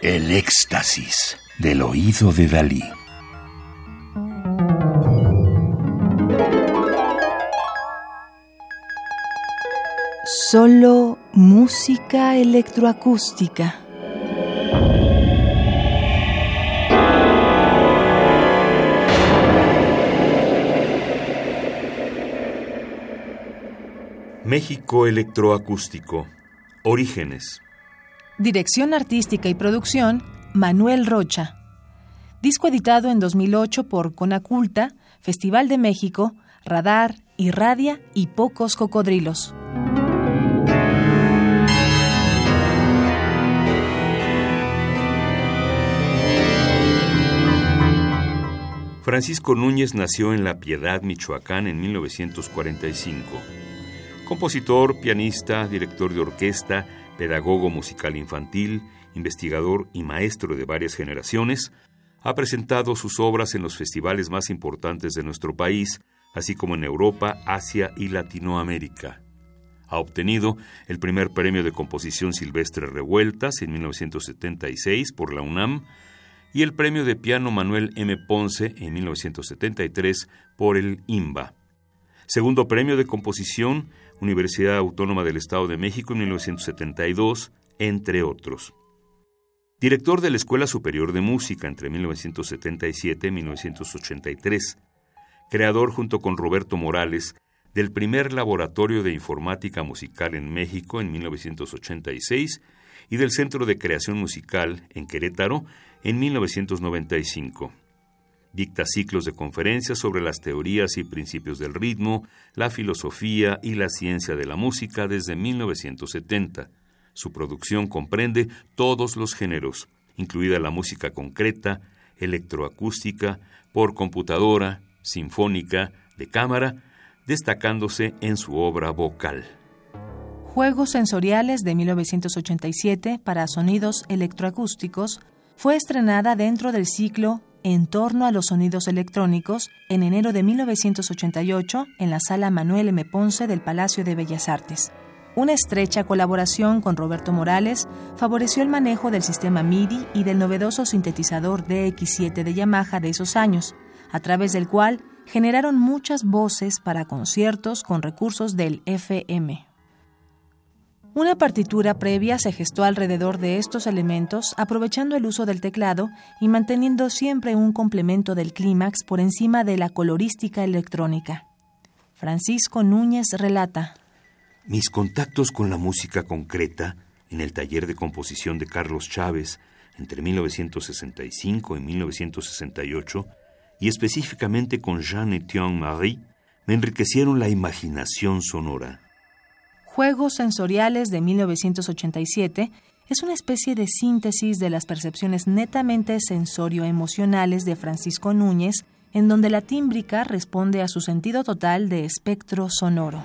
El éxtasis del oído de Dalí. Solo música electroacústica. México Electroacústico. Orígenes. Dirección artística y producción, Manuel Rocha. Disco editado en 2008 por Conaculta, Festival de México, Radar, Irradia y Pocos Cocodrilos. Francisco Núñez nació en La Piedad, Michoacán, en 1945. Compositor, pianista, director de orquesta, pedagogo musical infantil, investigador y maestro de varias generaciones, ha presentado sus obras en los festivales más importantes de nuestro país, así como en Europa, Asia y Latinoamérica. Ha obtenido el primer premio de composición Silvestre Revueltas en 1976 por la UNAM y el premio de piano Manuel M. Ponce en 1973 por el IMBA. Segundo premio de composición Universidad Autónoma del Estado de México en 1972, entre otros. Director de la Escuela Superior de Música entre 1977 y 1983. Creador junto con Roberto Morales del primer laboratorio de informática musical en México en 1986 y del Centro de Creación Musical en Querétaro en 1995. Dicta ciclos de conferencias sobre las teorías y principios del ritmo, la filosofía y la ciencia de la música desde 1970. Su producción comprende todos los géneros, incluida la música concreta, electroacústica, por computadora, sinfónica, de cámara, destacándose en su obra vocal. Juegos Sensoriales de 1987 para sonidos electroacústicos fue estrenada dentro del ciclo en torno a los sonidos electrónicos en enero de 1988 en la sala Manuel M. Ponce del Palacio de Bellas Artes. Una estrecha colaboración con Roberto Morales favoreció el manejo del sistema MIDI y del novedoso sintetizador DX7 de Yamaha de esos años, a través del cual generaron muchas voces para conciertos con recursos del FM. Una partitura previa se gestó alrededor de estos elementos, aprovechando el uso del teclado y manteniendo siempre un complemento del clímax por encima de la colorística electrónica. Francisco Núñez relata. Mis contactos con la música concreta en el taller de composición de Carlos Chávez entre 1965 y 1968, y específicamente con Jean-Étienne Marie, me enriquecieron la imaginación sonora. Juegos Sensoriales de 1987 es una especie de síntesis de las percepciones netamente sensorio-emocionales de Francisco Núñez, en donde la tímbrica responde a su sentido total de espectro sonoro.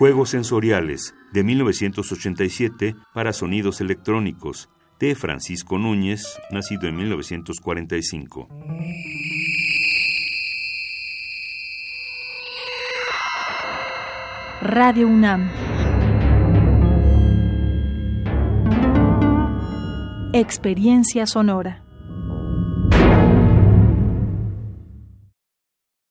Juegos Sensoriales de 1987 para sonidos electrónicos de Francisco Núñez, nacido en 1945. Radio UNAM. Experiencia sonora.